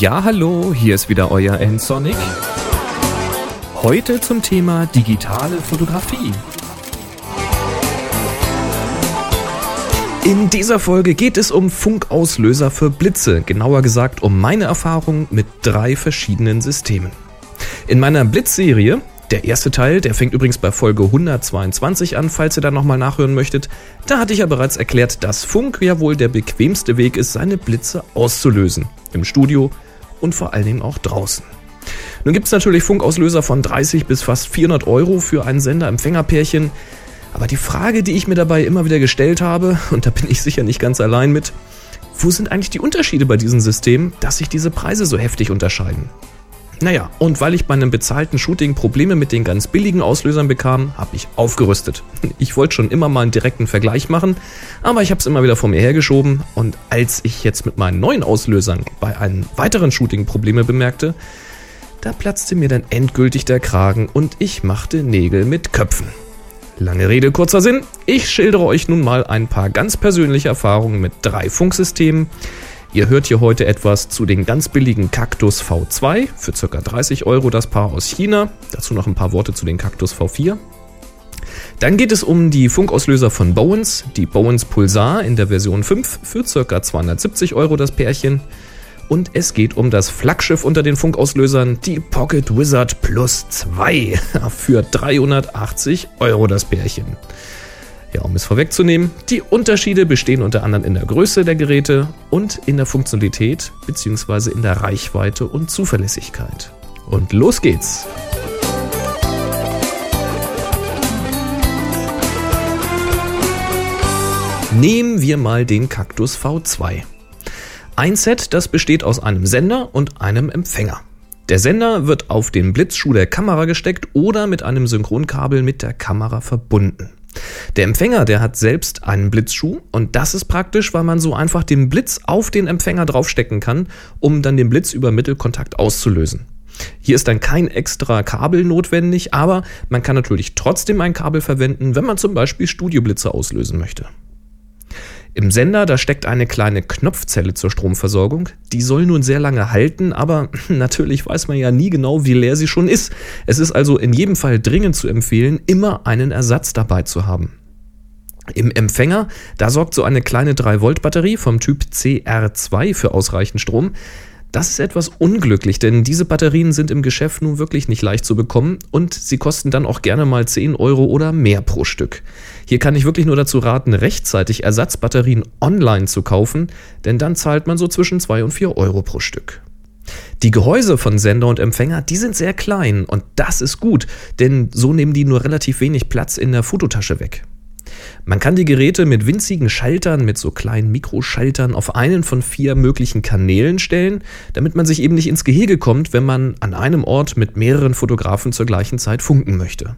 Ja, hallo, hier ist wieder euer N-Sonic. Heute zum Thema digitale Fotografie. In dieser Folge geht es um Funkauslöser für Blitze, genauer gesagt um meine Erfahrung mit drei verschiedenen Systemen. In meiner Blitzserie der erste Teil, der fängt übrigens bei Folge 122 an, falls ihr da nochmal nachhören möchtet. Da hatte ich ja bereits erklärt, dass Funk ja wohl der bequemste Weg ist, seine Blitze auszulösen. Im Studio und vor allen Dingen auch draußen. Nun gibt es natürlich Funkauslöser von 30 bis fast 400 Euro für ein Sender-Empfänger-Pärchen. Aber die Frage, die ich mir dabei immer wieder gestellt habe, und da bin ich sicher nicht ganz allein mit, wo sind eigentlich die Unterschiede bei diesen Systemen, dass sich diese Preise so heftig unterscheiden? Naja, und weil ich bei einem bezahlten Shooting Probleme mit den ganz billigen Auslösern bekam, habe ich aufgerüstet. Ich wollte schon immer mal einen direkten Vergleich machen, aber ich habe es immer wieder vor mir hergeschoben und als ich jetzt mit meinen neuen Auslösern bei einem weiteren Shooting Probleme bemerkte, da platzte mir dann endgültig der Kragen und ich machte Nägel mit Köpfen. Lange Rede, kurzer Sinn. Ich schildere euch nun mal ein paar ganz persönliche Erfahrungen mit drei Funksystemen, Ihr hört hier heute etwas zu den ganz billigen Cactus V2 für ca. 30 Euro das Paar aus China. Dazu noch ein paar Worte zu den Cactus V4. Dann geht es um die Funkauslöser von Bowens, die Bowens Pulsar in der Version 5 für ca. 270 Euro das Pärchen. Und es geht um das Flaggschiff unter den Funkauslösern, die Pocket Wizard Plus 2 für 380 Euro das Pärchen. Ja, um es vorwegzunehmen, die Unterschiede bestehen unter anderem in der Größe der Geräte und in der Funktionalität bzw. in der Reichweite und Zuverlässigkeit. Und los geht's! Nehmen wir mal den Cactus V2. Ein Set, das besteht aus einem Sender und einem Empfänger. Der Sender wird auf den Blitzschuh der Kamera gesteckt oder mit einem Synchronkabel mit der Kamera verbunden. Der Empfänger, der hat selbst einen Blitzschuh und das ist praktisch, weil man so einfach den Blitz auf den Empfänger draufstecken kann, um dann den Blitz über Mittelkontakt auszulösen. Hier ist dann kein extra Kabel notwendig, aber man kann natürlich trotzdem ein Kabel verwenden, wenn man zum Beispiel Studioblitze auslösen möchte. Im Sender, da steckt eine kleine Knopfzelle zur Stromversorgung. Die soll nun sehr lange halten, aber natürlich weiß man ja nie genau, wie leer sie schon ist. Es ist also in jedem Fall dringend zu empfehlen, immer einen Ersatz dabei zu haben. Im Empfänger, da sorgt so eine kleine 3-Volt-Batterie vom Typ CR2 für ausreichend Strom. Das ist etwas unglücklich, denn diese Batterien sind im Geschäft nun wirklich nicht leicht zu bekommen und sie kosten dann auch gerne mal 10 Euro oder mehr pro Stück. Hier kann ich wirklich nur dazu raten, rechtzeitig Ersatzbatterien online zu kaufen, denn dann zahlt man so zwischen 2 und 4 Euro pro Stück. Die Gehäuse von Sender und Empfänger, die sind sehr klein und das ist gut, denn so nehmen die nur relativ wenig Platz in der Fototasche weg. Man kann die Geräte mit winzigen Schaltern, mit so kleinen Mikroschaltern auf einen von vier möglichen Kanälen stellen, damit man sich eben nicht ins Gehege kommt, wenn man an einem Ort mit mehreren Fotografen zur gleichen Zeit funken möchte.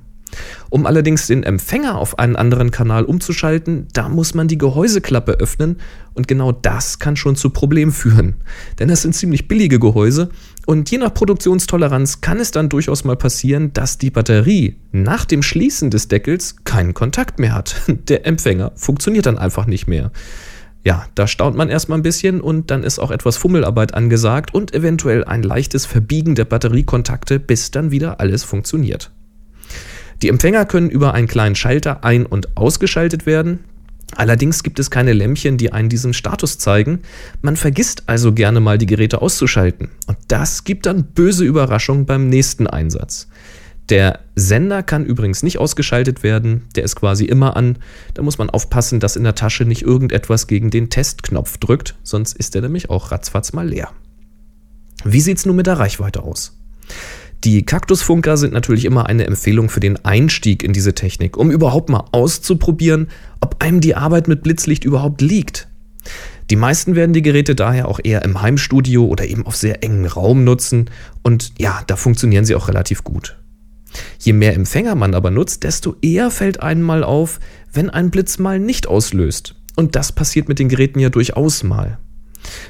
Um allerdings den Empfänger auf einen anderen Kanal umzuschalten, da muss man die Gehäuseklappe öffnen und genau das kann schon zu Problemen führen. Denn das sind ziemlich billige Gehäuse und je nach Produktionstoleranz kann es dann durchaus mal passieren, dass die Batterie nach dem Schließen des Deckels keinen Kontakt mehr hat. Der Empfänger funktioniert dann einfach nicht mehr. Ja, da staunt man erstmal ein bisschen und dann ist auch etwas Fummelarbeit angesagt und eventuell ein leichtes Verbiegen der Batteriekontakte, bis dann wieder alles funktioniert. Die Empfänger können über einen kleinen Schalter ein- und ausgeschaltet werden. Allerdings gibt es keine Lämpchen, die einen diesen Status zeigen. Man vergisst also gerne mal die Geräte auszuschalten. Und das gibt dann böse Überraschungen beim nächsten Einsatz. Der Sender kann übrigens nicht ausgeschaltet werden, der ist quasi immer an. Da muss man aufpassen, dass in der Tasche nicht irgendetwas gegen den Testknopf drückt, sonst ist er nämlich auch ratzfatz mal leer. Wie sieht es nun mit der Reichweite aus? Die Kaktusfunker sind natürlich immer eine Empfehlung für den Einstieg in diese Technik, um überhaupt mal auszuprobieren, ob einem die Arbeit mit Blitzlicht überhaupt liegt. Die meisten werden die Geräte daher auch eher im Heimstudio oder eben auf sehr engen Raum nutzen und ja, da funktionieren sie auch relativ gut. Je mehr Empfänger man aber nutzt, desto eher fällt einem mal auf, wenn ein Blitz mal nicht auslöst. Und das passiert mit den Geräten ja durchaus mal.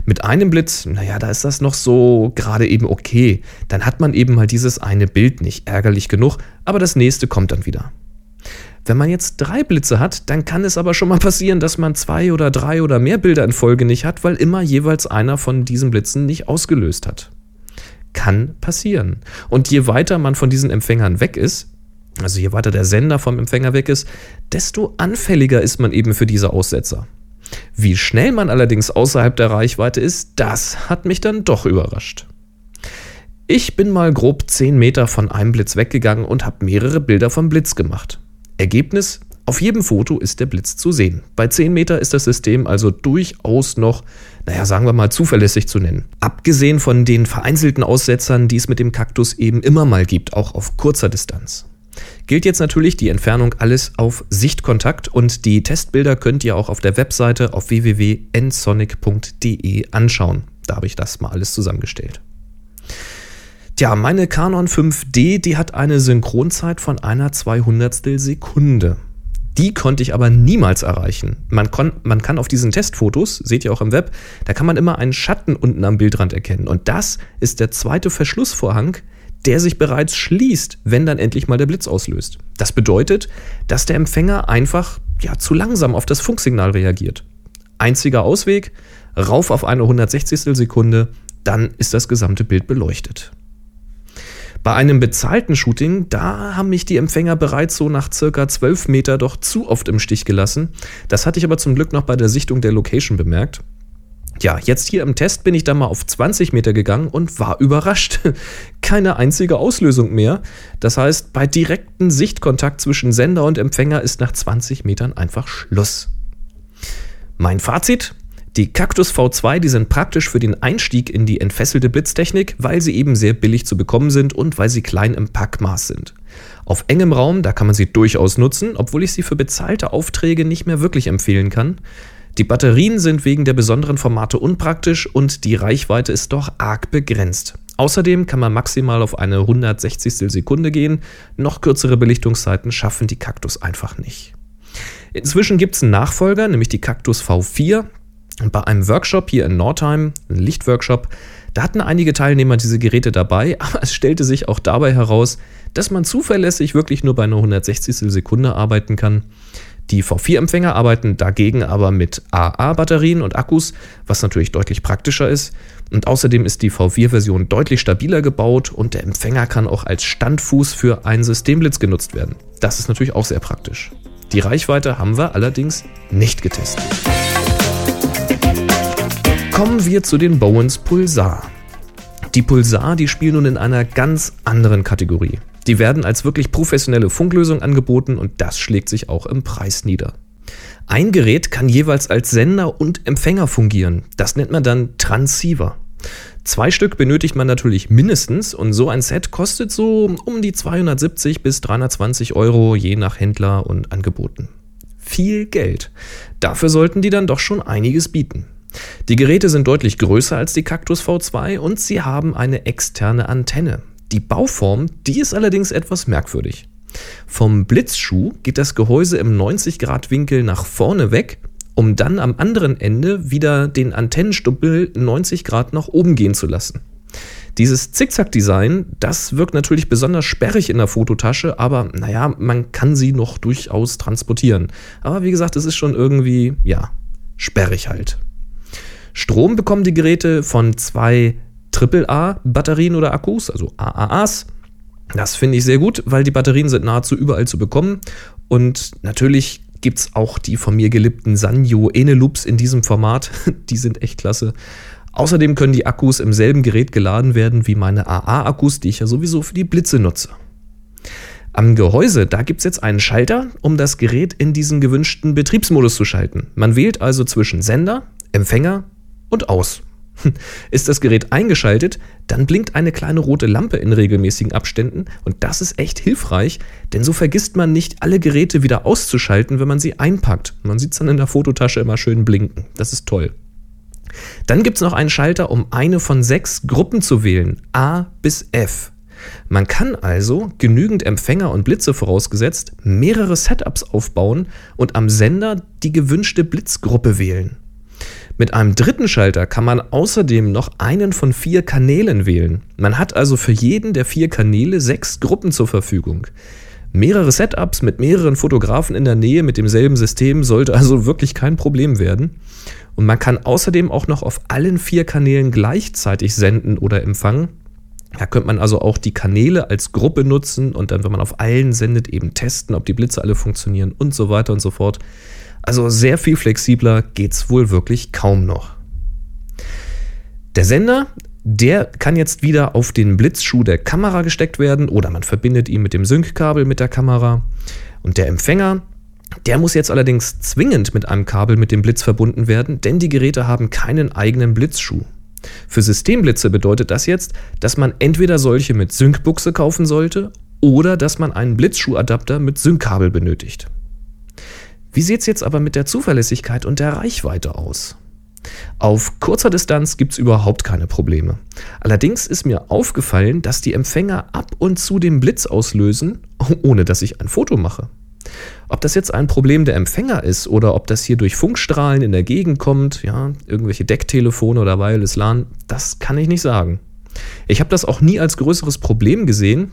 Mit einem Blitz, naja, da ist das noch so gerade eben okay. Dann hat man eben mal dieses eine Bild nicht. Ärgerlich genug, aber das nächste kommt dann wieder. Wenn man jetzt drei Blitze hat, dann kann es aber schon mal passieren, dass man zwei oder drei oder mehr Bilder in Folge nicht hat, weil immer jeweils einer von diesen Blitzen nicht ausgelöst hat. Kann passieren. Und je weiter man von diesen Empfängern weg ist, also je weiter der Sender vom Empfänger weg ist, desto anfälliger ist man eben für diese Aussetzer. Wie schnell man allerdings außerhalb der Reichweite ist, das hat mich dann doch überrascht. Ich bin mal grob 10 Meter von einem Blitz weggegangen und habe mehrere Bilder vom Blitz gemacht. Ergebnis? Auf jedem Foto ist der Blitz zu sehen. Bei 10 Meter ist das System also durchaus noch, naja, sagen wir mal, zuverlässig zu nennen. Abgesehen von den vereinzelten Aussetzern, die es mit dem Kaktus eben immer mal gibt, auch auf kurzer Distanz. Gilt jetzt natürlich die Entfernung alles auf Sichtkontakt und die Testbilder könnt ihr auch auf der Webseite auf www.nsonic.de anschauen. Da habe ich das mal alles zusammengestellt. Tja, meine Canon 5D, die hat eine Synchronzeit von einer 200 Sekunde. Die konnte ich aber niemals erreichen. Man, kon, man kann auf diesen Testfotos, seht ihr auch im Web, da kann man immer einen Schatten unten am Bildrand erkennen. Und das ist der zweite Verschlussvorhang, der sich bereits schließt, wenn dann endlich mal der Blitz auslöst. Das bedeutet, dass der Empfänger einfach ja, zu langsam auf das Funksignal reagiert. Einziger Ausweg, rauf auf eine 160. Sekunde, dann ist das gesamte Bild beleuchtet. Bei einem bezahlten Shooting, da haben mich die Empfänger bereits so nach circa 12 Meter doch zu oft im Stich gelassen. Das hatte ich aber zum Glück noch bei der Sichtung der Location bemerkt. Ja, jetzt hier im Test bin ich dann mal auf 20 Meter gegangen und war überrascht. Keine einzige Auslösung mehr. Das heißt, bei direktem Sichtkontakt zwischen Sender und Empfänger ist nach 20 Metern einfach Schluss. Mein Fazit? Die Cactus V2, die sind praktisch für den Einstieg in die entfesselte Blitztechnik, weil sie eben sehr billig zu bekommen sind und weil sie klein im Packmaß sind. Auf engem Raum, da kann man sie durchaus nutzen, obwohl ich sie für bezahlte Aufträge nicht mehr wirklich empfehlen kann. Die Batterien sind wegen der besonderen Formate unpraktisch und die Reichweite ist doch arg begrenzt. Außerdem kann man maximal auf eine 160. Sekunde gehen, noch kürzere Belichtungszeiten schaffen die Cactus einfach nicht. Inzwischen gibt es einen Nachfolger, nämlich die Cactus V4. Und bei einem Workshop hier in Nordheim, ein Lichtworkshop, da hatten einige Teilnehmer diese Geräte dabei, aber es stellte sich auch dabei heraus, dass man zuverlässig wirklich nur bei einer 160. Sekunde arbeiten kann. Die V4-Empfänger arbeiten dagegen aber mit AA-Batterien und Akkus, was natürlich deutlich praktischer ist. Und außerdem ist die V4-Version deutlich stabiler gebaut und der Empfänger kann auch als Standfuß für einen Systemblitz genutzt werden. Das ist natürlich auch sehr praktisch. Die Reichweite haben wir allerdings nicht getestet. Kommen wir zu den Bowens Pulsar. Die Pulsar, die spielen nun in einer ganz anderen Kategorie. Die werden als wirklich professionelle Funklösung angeboten und das schlägt sich auch im Preis nieder. Ein Gerät kann jeweils als Sender und Empfänger fungieren. Das nennt man dann Transceiver. Zwei Stück benötigt man natürlich mindestens und so ein Set kostet so um die 270 bis 320 Euro je nach Händler und Angeboten. Viel Geld. Dafür sollten die dann doch schon einiges bieten. Die Geräte sind deutlich größer als die Cactus V2 und sie haben eine externe Antenne. Die Bauform, die ist allerdings etwas merkwürdig. Vom Blitzschuh geht das Gehäuse im 90-Grad-Winkel nach vorne weg, um dann am anderen Ende wieder den Antennenstuppel 90 Grad nach oben gehen zu lassen. Dieses Zickzack-Design, das wirkt natürlich besonders sperrig in der Fototasche, aber naja, man kann sie noch durchaus transportieren. Aber wie gesagt, es ist schon irgendwie, ja, sperrig halt. Strom bekommen die Geräte von zwei AAA-Batterien oder Akkus, also AAAs. Das finde ich sehr gut, weil die Batterien sind nahezu überall zu bekommen. Und natürlich gibt es auch die von mir geliebten Sanyo Eneloops in diesem Format. Die sind echt klasse. Außerdem können die Akkus im selben Gerät geladen werden wie meine AA-Akkus, die ich ja sowieso für die Blitze nutze. Am Gehäuse, da gibt es jetzt einen Schalter, um das Gerät in diesen gewünschten Betriebsmodus zu schalten. Man wählt also zwischen Sender, Empfänger und aus. Ist das Gerät eingeschaltet, dann blinkt eine kleine rote Lampe in regelmäßigen Abständen und das ist echt hilfreich, denn so vergisst man nicht, alle Geräte wieder auszuschalten, wenn man sie einpackt. Man sieht es dann in der Fototasche immer schön blinken. Das ist toll. Dann gibt es noch einen Schalter, um eine von sechs Gruppen zu wählen, A bis F. Man kann also, genügend Empfänger und Blitze vorausgesetzt, mehrere Setups aufbauen und am Sender die gewünschte Blitzgruppe wählen. Mit einem dritten Schalter kann man außerdem noch einen von vier Kanälen wählen. Man hat also für jeden der vier Kanäle sechs Gruppen zur Verfügung. Mehrere Setups mit mehreren Fotografen in der Nähe mit demselben System sollte also wirklich kein Problem werden. Und man kann außerdem auch noch auf allen vier Kanälen gleichzeitig senden oder empfangen. Da könnte man also auch die Kanäle als Gruppe nutzen und dann, wenn man auf allen sendet, eben testen, ob die Blitze alle funktionieren und so weiter und so fort. Also sehr viel flexibler geht's wohl wirklich kaum noch. Der Sender der kann jetzt wieder auf den Blitzschuh der Kamera gesteckt werden oder man verbindet ihn mit dem Sync-Kabel mit der Kamera. Und der Empfänger, der muss jetzt allerdings zwingend mit einem Kabel mit dem Blitz verbunden werden, denn die Geräte haben keinen eigenen Blitzschuh. Für Systemblitze bedeutet das jetzt, dass man entweder solche mit Sync-Buchse kaufen sollte oder dass man einen Blitzschuhadapter mit Sync-Kabel benötigt. Wie sieht es jetzt aber mit der Zuverlässigkeit und der Reichweite aus? Auf kurzer Distanz gibt es überhaupt keine Probleme. Allerdings ist mir aufgefallen, dass die Empfänger ab und zu den Blitz auslösen, ohne dass ich ein Foto mache. Ob das jetzt ein Problem der Empfänger ist oder ob das hier durch Funkstrahlen in der Gegend kommt, ja, irgendwelche Decktelefone oder Wireless LAN, das kann ich nicht sagen. Ich habe das auch nie als größeres Problem gesehen,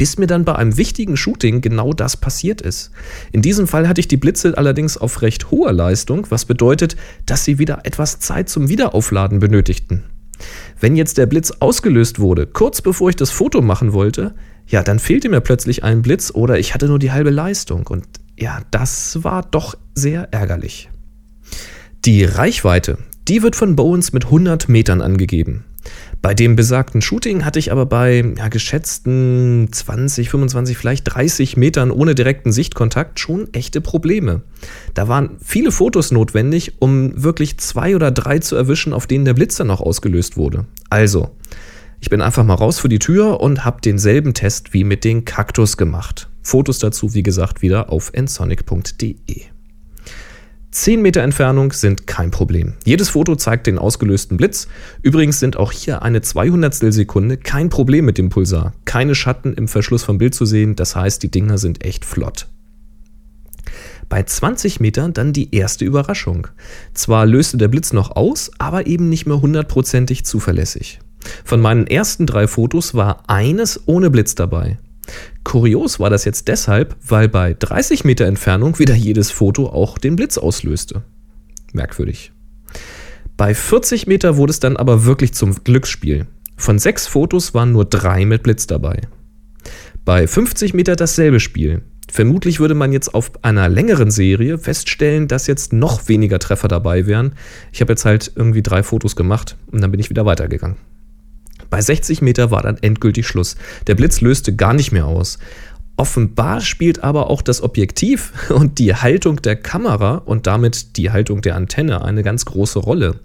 bis mir dann bei einem wichtigen Shooting genau das passiert ist. In diesem Fall hatte ich die Blitze allerdings auf recht hoher Leistung, was bedeutet, dass sie wieder etwas Zeit zum Wiederaufladen benötigten. Wenn jetzt der Blitz ausgelöst wurde, kurz bevor ich das Foto machen wollte, ja, dann fehlte mir plötzlich ein Blitz oder ich hatte nur die halbe Leistung. Und ja, das war doch sehr ärgerlich. Die Reichweite, die wird von Bowens mit 100 Metern angegeben. Bei dem besagten Shooting hatte ich aber bei ja, geschätzten 20, 25, vielleicht 30 Metern ohne direkten Sichtkontakt schon echte Probleme. Da waren viele Fotos notwendig, um wirklich zwei oder drei zu erwischen, auf denen der Blitzer noch ausgelöst wurde. Also, ich bin einfach mal raus für die Tür und habe denselben Test wie mit den Kaktus gemacht. Fotos dazu, wie gesagt, wieder auf ensonic.de. 10 Meter Entfernung sind kein Problem. Jedes Foto zeigt den ausgelösten Blitz. Übrigens sind auch hier eine 200 Sekunde kein Problem mit dem Pulsar. Keine Schatten im Verschluss vom Bild zu sehen, das heißt, die Dinger sind echt flott. Bei 20 Metern dann die erste Überraschung. Zwar löste der Blitz noch aus, aber eben nicht mehr hundertprozentig zuverlässig. Von meinen ersten drei Fotos war eines ohne Blitz dabei. Kurios war das jetzt deshalb, weil bei 30 Meter Entfernung wieder jedes Foto auch den Blitz auslöste. Merkwürdig. Bei 40 Meter wurde es dann aber wirklich zum Glücksspiel. Von sechs Fotos waren nur drei mit Blitz dabei. Bei 50 Meter dasselbe Spiel. Vermutlich würde man jetzt auf einer längeren Serie feststellen, dass jetzt noch weniger Treffer dabei wären. Ich habe jetzt halt irgendwie drei Fotos gemacht und dann bin ich wieder weitergegangen. Bei 60 Meter war dann endgültig Schluss. Der Blitz löste gar nicht mehr aus. Offenbar spielt aber auch das Objektiv und die Haltung der Kamera und damit die Haltung der Antenne eine ganz große Rolle.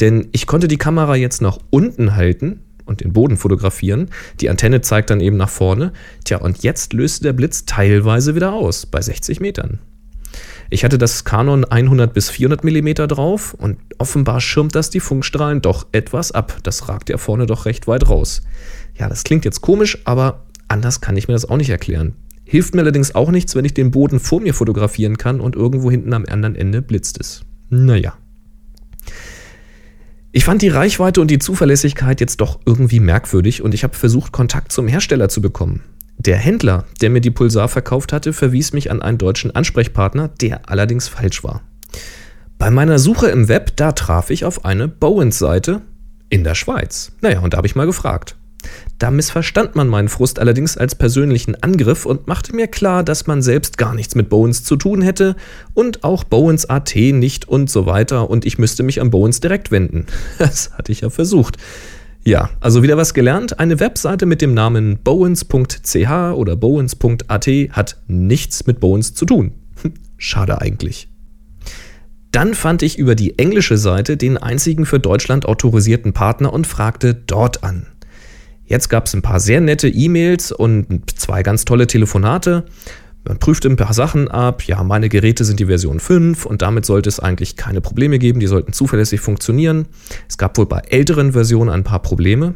Denn ich konnte die Kamera jetzt nach unten halten und den Boden fotografieren. Die Antenne zeigt dann eben nach vorne. Tja, und jetzt löste der Blitz teilweise wieder aus bei 60 Metern. Ich hatte das Canon 100 bis 400 mm drauf und offenbar schirmt das die Funkstrahlen doch etwas ab. Das ragt ja vorne doch recht weit raus. Ja, das klingt jetzt komisch, aber anders kann ich mir das auch nicht erklären. Hilft mir allerdings auch nichts, wenn ich den Boden vor mir fotografieren kann und irgendwo hinten am anderen Ende blitzt es. Naja. Ich fand die Reichweite und die Zuverlässigkeit jetzt doch irgendwie merkwürdig und ich habe versucht, Kontakt zum Hersteller zu bekommen. Der Händler, der mir die Pulsar verkauft hatte, verwies mich an einen deutschen Ansprechpartner, der allerdings falsch war. Bei meiner Suche im Web, da traf ich auf eine Bowens-Seite in der Schweiz. Naja, und da habe ich mal gefragt. Da missverstand man meinen Frust allerdings als persönlichen Angriff und machte mir klar, dass man selbst gar nichts mit Bowens zu tun hätte und auch Bowens AT nicht und so weiter und ich müsste mich an Bowens direkt wenden. Das hatte ich ja versucht. Ja, also wieder was gelernt. Eine Webseite mit dem Namen bowens.ch oder bowens.at hat nichts mit Bowens zu tun. Schade eigentlich. Dann fand ich über die englische Seite den einzigen für Deutschland autorisierten Partner und fragte dort an. Jetzt gab es ein paar sehr nette E-Mails und zwei ganz tolle Telefonate. Man prüft ein paar Sachen ab. Ja, meine Geräte sind die Version 5 und damit sollte es eigentlich keine Probleme geben. Die sollten zuverlässig funktionieren. Es gab wohl bei älteren Versionen ein paar Probleme.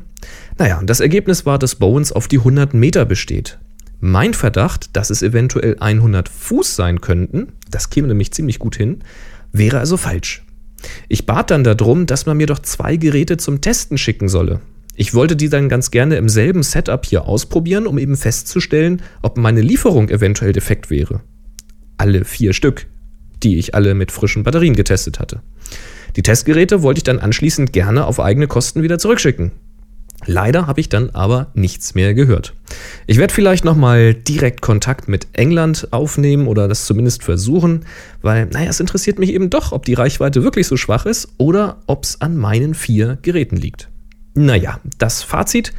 Naja, das Ergebnis war, dass Bowens auf die 100 Meter besteht. Mein Verdacht, dass es eventuell 100 Fuß sein könnten, das käme nämlich ziemlich gut hin, wäre also falsch. Ich bat dann darum, dass man mir doch zwei Geräte zum Testen schicken solle. Ich wollte die dann ganz gerne im selben Setup hier ausprobieren, um eben festzustellen, ob meine Lieferung eventuell defekt wäre. Alle vier Stück, die ich alle mit frischen Batterien getestet hatte. Die Testgeräte wollte ich dann anschließend gerne auf eigene Kosten wieder zurückschicken. Leider habe ich dann aber nichts mehr gehört. Ich werde vielleicht nochmal direkt Kontakt mit England aufnehmen oder das zumindest versuchen, weil, naja, es interessiert mich eben doch, ob die Reichweite wirklich so schwach ist oder ob es an meinen vier Geräten liegt. Naja, das Fazit.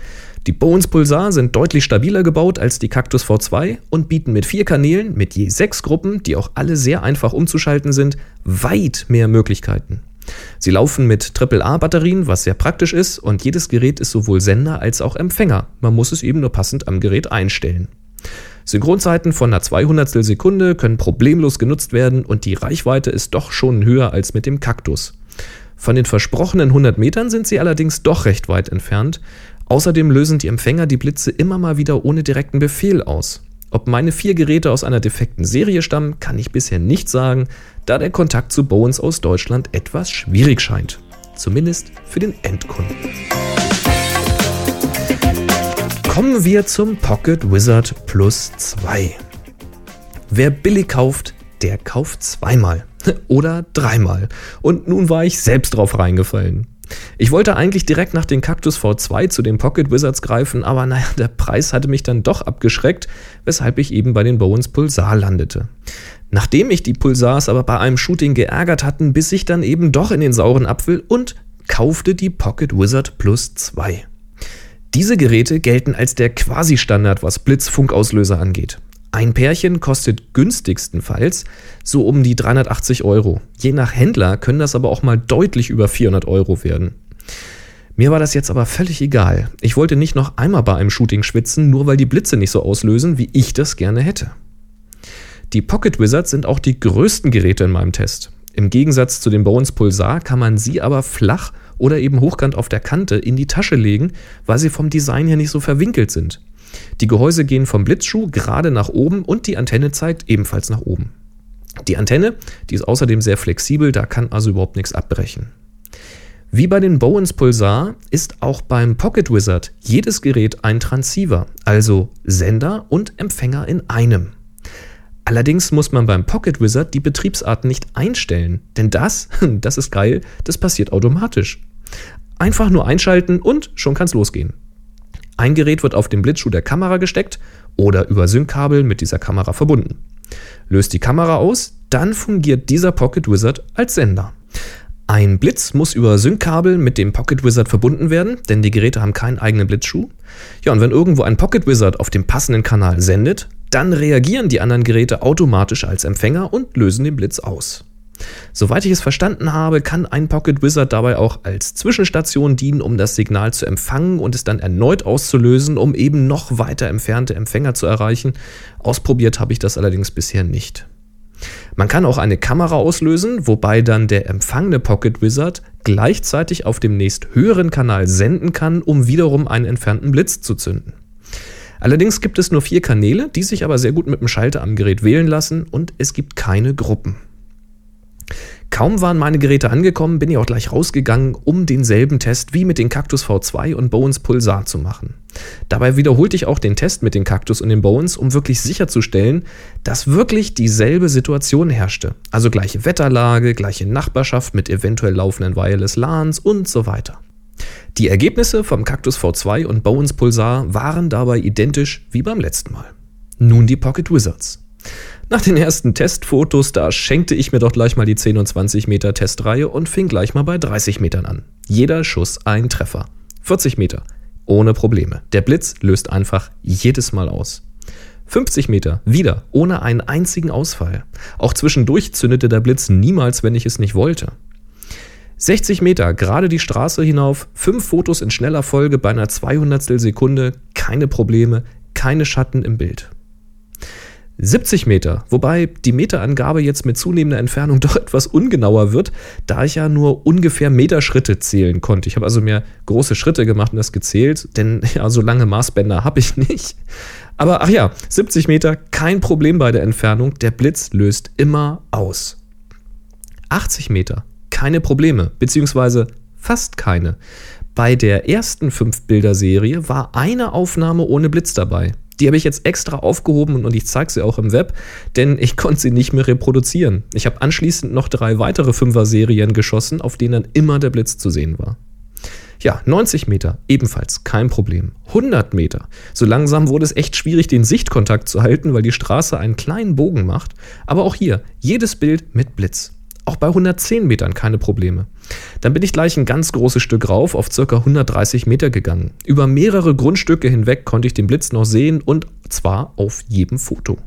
Die Bones Pulsar sind deutlich stabiler gebaut als die Cactus V2 und bieten mit vier Kanälen mit je sechs Gruppen, die auch alle sehr einfach umzuschalten sind, weit mehr Möglichkeiten. Sie laufen mit AAA-Batterien, was sehr praktisch ist, und jedes Gerät ist sowohl Sender als auch Empfänger. Man muss es eben nur passend am Gerät einstellen. Synchronzeiten von einer 200 Sekunde können problemlos genutzt werden und die Reichweite ist doch schon höher als mit dem Kaktus. Von den versprochenen 100 Metern sind sie allerdings doch recht weit entfernt. Außerdem lösen die Empfänger die Blitze immer mal wieder ohne direkten Befehl aus. Ob meine vier Geräte aus einer defekten Serie stammen, kann ich bisher nicht sagen, da der Kontakt zu Bones aus Deutschland etwas schwierig scheint. Zumindest für den Endkunden. Kommen wir zum Pocket Wizard Plus 2. Wer billig kauft, der kauft zweimal oder dreimal. Und nun war ich selbst drauf reingefallen. Ich wollte eigentlich direkt nach dem Cactus V2 zu den Pocket Wizards greifen, aber naja, der Preis hatte mich dann doch abgeschreckt, weshalb ich eben bei den Bowens Pulsar landete. Nachdem mich die Pulsars aber bei einem Shooting geärgert hatten, biss ich dann eben doch in den sauren Apfel und kaufte die Pocket Wizard Plus 2. Diese Geräte gelten als der Quasi-Standard, was Blitzfunkauslöser angeht. Ein Pärchen kostet günstigstenfalls so um die 380 Euro. Je nach Händler können das aber auch mal deutlich über 400 Euro werden. Mir war das jetzt aber völlig egal. Ich wollte nicht noch einmal bei einem Shooting schwitzen, nur weil die Blitze nicht so auslösen, wie ich das gerne hätte. Die Pocket Wizards sind auch die größten Geräte in meinem Test. Im Gegensatz zu den Bones Pulsar kann man sie aber flach oder eben hochkant auf der Kante in die Tasche legen, weil sie vom Design her nicht so verwinkelt sind. Die Gehäuse gehen vom Blitzschuh gerade nach oben und die Antenne zeigt ebenfalls nach oben. Die Antenne, die ist außerdem sehr flexibel, da kann also überhaupt nichts abbrechen. Wie bei den Bowens Pulsar ist auch beim Pocket Wizard jedes Gerät ein Transceiver, also Sender und Empfänger in einem. Allerdings muss man beim Pocket Wizard die Betriebsart nicht einstellen, denn das, das ist geil, das passiert automatisch. Einfach nur einschalten und schon kann's losgehen. Ein Gerät wird auf den Blitzschuh der Kamera gesteckt oder über Synkkabel mit dieser Kamera verbunden. Löst die Kamera aus, dann fungiert dieser Pocket Wizard als Sender. Ein Blitz muss über Synkkabel mit dem Pocket Wizard verbunden werden, denn die Geräte haben keinen eigenen Blitzschuh. Ja, und wenn irgendwo ein Pocket Wizard auf dem passenden Kanal sendet, dann reagieren die anderen Geräte automatisch als Empfänger und lösen den Blitz aus. Soweit ich es verstanden habe, kann ein Pocket Wizard dabei auch als Zwischenstation dienen, um das Signal zu empfangen und es dann erneut auszulösen, um eben noch weiter entfernte Empfänger zu erreichen. Ausprobiert habe ich das allerdings bisher nicht. Man kann auch eine Kamera auslösen, wobei dann der empfangene Pocket Wizard gleichzeitig auf dem nächst höheren Kanal senden kann, um wiederum einen entfernten Blitz zu zünden. Allerdings gibt es nur vier Kanäle, die sich aber sehr gut mit dem Schalter am Gerät wählen lassen und es gibt keine Gruppen. Kaum waren meine Geräte angekommen, bin ich auch gleich rausgegangen, um denselben Test wie mit den Cactus V2 und Bones Pulsar zu machen. Dabei wiederholte ich auch den Test mit den Cactus und den Bones, um wirklich sicherzustellen, dass wirklich dieselbe Situation herrschte. Also gleiche Wetterlage, gleiche Nachbarschaft mit eventuell laufenden Wireless LANs und so weiter. Die Ergebnisse vom Cactus V2 und Bones Pulsar waren dabei identisch wie beim letzten Mal. Nun die Pocket Wizards. Nach den ersten Testfotos, da schenkte ich mir doch gleich mal die 10 und 20 Meter Testreihe und fing gleich mal bei 30 Metern an. Jeder Schuss ein Treffer. 40 Meter. Ohne Probleme. Der Blitz löst einfach jedes Mal aus. 50 Meter, wieder, ohne einen einzigen Ausfall. Auch zwischendurch zündete der Blitz niemals, wenn ich es nicht wollte. 60 Meter, gerade die Straße hinauf, fünf Fotos in schneller Folge bei einer 200 Sekunde, keine Probleme, keine Schatten im Bild. 70 Meter, wobei die Meterangabe jetzt mit zunehmender Entfernung doch etwas ungenauer wird, da ich ja nur ungefähr Meterschritte zählen konnte. Ich habe also mehr große Schritte gemacht und das gezählt, denn ja, so lange Maßbänder habe ich nicht. Aber ach ja, 70 Meter, kein Problem bei der Entfernung, der Blitz löst immer aus. 80 Meter, keine Probleme, beziehungsweise fast keine. Bei der ersten 5-Bilder-Serie war eine Aufnahme ohne Blitz dabei. Die habe ich jetzt extra aufgehoben und ich zeige sie auch im Web, denn ich konnte sie nicht mehr reproduzieren. Ich habe anschließend noch drei weitere 5er-Serien geschossen, auf denen dann immer der Blitz zu sehen war. Ja, 90 Meter, ebenfalls kein Problem. 100 Meter. So langsam wurde es echt schwierig, den Sichtkontakt zu halten, weil die Straße einen kleinen Bogen macht. Aber auch hier, jedes Bild mit Blitz. Auch bei 110 Metern keine Probleme. Dann bin ich gleich ein ganz großes Stück rauf auf ca. 130 Meter gegangen. Über mehrere Grundstücke hinweg konnte ich den Blitz noch sehen und zwar auf jedem Foto.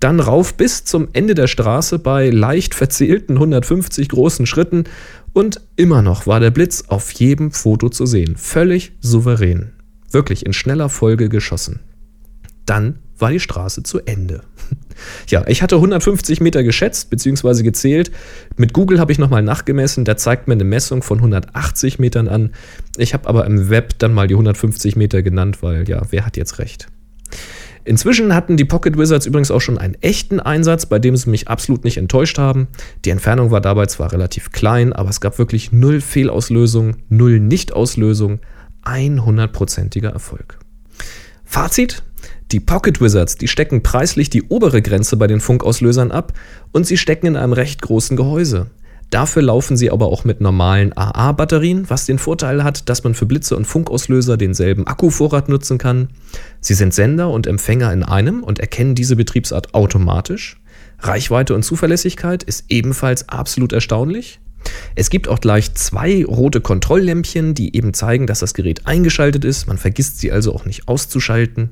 Dann rauf bis zum Ende der Straße bei leicht verzählten 150 großen Schritten und immer noch war der Blitz auf jedem Foto zu sehen. Völlig souverän. Wirklich in schneller Folge geschossen. Dann war die Straße zu Ende. Ja, ich hatte 150 Meter geschätzt bzw. gezählt. Mit Google habe ich nochmal nachgemessen. Der zeigt mir eine Messung von 180 Metern an. Ich habe aber im Web dann mal die 150 Meter genannt, weil ja, wer hat jetzt recht? Inzwischen hatten die Pocket Wizards übrigens auch schon einen echten Einsatz, bei dem sie mich absolut nicht enttäuscht haben. Die Entfernung war dabei zwar relativ klein, aber es gab wirklich null Fehlauslösung, null Nichtauslösung, 100%iger Erfolg. Fazit: die Pocket Wizards, die stecken preislich die obere Grenze bei den Funkauslösern ab und sie stecken in einem recht großen Gehäuse. Dafür laufen sie aber auch mit normalen AA-Batterien, was den Vorteil hat, dass man für Blitze und Funkauslöser denselben Akkuvorrat nutzen kann. Sie sind Sender und Empfänger in einem und erkennen diese Betriebsart automatisch. Reichweite und Zuverlässigkeit ist ebenfalls absolut erstaunlich. Es gibt auch gleich zwei rote Kontrolllämpchen, die eben zeigen, dass das Gerät eingeschaltet ist. Man vergisst sie also auch nicht auszuschalten.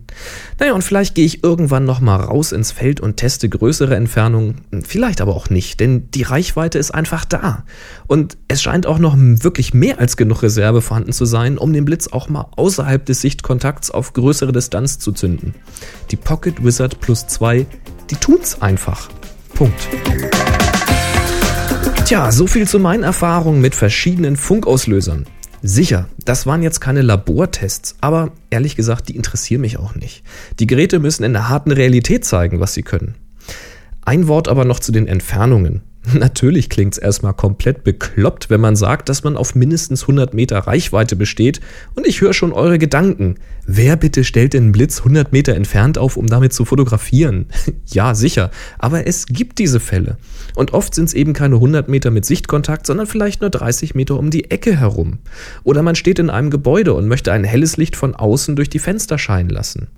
Naja, und vielleicht gehe ich irgendwann nochmal raus ins Feld und teste größere Entfernungen. Vielleicht aber auch nicht, denn die Reichweite ist einfach da. Und es scheint auch noch wirklich mehr als genug Reserve vorhanden zu sein, um den Blitz auch mal außerhalb des Sichtkontakts auf größere Distanz zu zünden. Die Pocket Wizard Plus 2, die tun's einfach. Punkt. Tja, so viel zu meinen Erfahrungen mit verschiedenen Funkauslösern. Sicher, das waren jetzt keine Labortests, aber ehrlich gesagt, die interessieren mich auch nicht. Die Geräte müssen in der harten Realität zeigen, was sie können. Ein Wort aber noch zu den Entfernungen. Natürlich klingt es erstmal komplett bekloppt, wenn man sagt, dass man auf mindestens 100 Meter Reichweite besteht und ich höre schon eure Gedanken. Wer bitte stellt den Blitz 100 Meter entfernt auf, um damit zu fotografieren? ja, sicher, aber es gibt diese Fälle. Und oft sind es eben keine 100 Meter mit Sichtkontakt, sondern vielleicht nur 30 Meter um die Ecke herum. Oder man steht in einem Gebäude und möchte ein helles Licht von außen durch die Fenster scheinen lassen.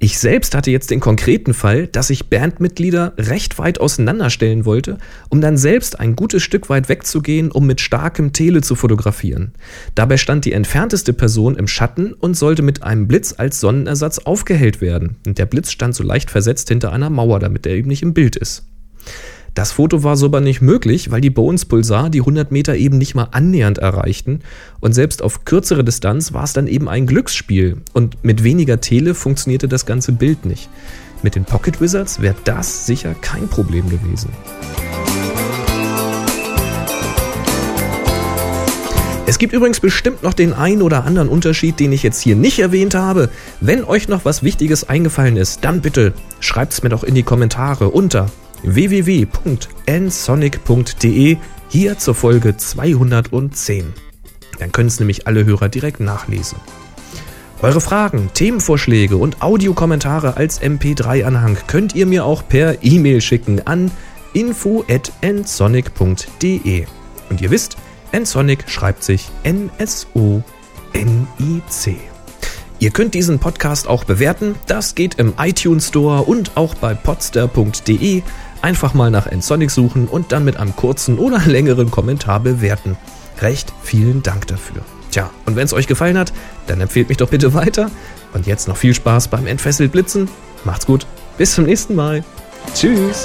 Ich selbst hatte jetzt den konkreten Fall, dass ich Bandmitglieder recht weit auseinanderstellen wollte, um dann selbst ein gutes Stück weit wegzugehen, um mit starkem Tele zu fotografieren. Dabei stand die entfernteste Person im Schatten und sollte mit einem Blitz als Sonnenersatz aufgehellt werden. Und der Blitz stand so leicht versetzt hinter einer Mauer, damit er eben nicht im Bild ist. Das Foto war so aber nicht möglich, weil die Bones Pulsar die 100 Meter eben nicht mal annähernd erreichten und selbst auf kürzere Distanz war es dann eben ein Glücksspiel und mit weniger Tele funktionierte das ganze Bild nicht. Mit den Pocket Wizards wäre das sicher kein Problem gewesen. Es gibt übrigens bestimmt noch den einen oder anderen Unterschied, den ich jetzt hier nicht erwähnt habe. Wenn euch noch was Wichtiges eingefallen ist, dann bitte schreibt es mir doch in die Kommentare unter www.nsonic.de hier zur Folge 210. Dann können es nämlich alle Hörer direkt nachlesen. Eure Fragen, Themenvorschläge und Audiokommentare als MP3-Anhang könnt ihr mir auch per E-Mail schicken an info@nsonic.de. Und ihr wisst, nsonic schreibt sich N-S-O-N-I-C. Ihr könnt diesen Podcast auch bewerten. Das geht im iTunes Store und auch bei podster.de. Einfach mal nach Ensonic suchen und dann mit einem kurzen oder längeren Kommentar bewerten. Recht vielen Dank dafür. Tja, und wenn es euch gefallen hat, dann empfehlt mich doch bitte weiter. Und jetzt noch viel Spaß beim Entfesselt Blitzen. Macht's gut. Bis zum nächsten Mal. Tschüss.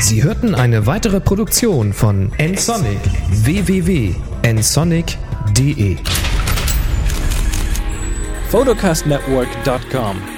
Sie hörten eine weitere Produktion von nsonic www.nsonic.de photocastnetwork.com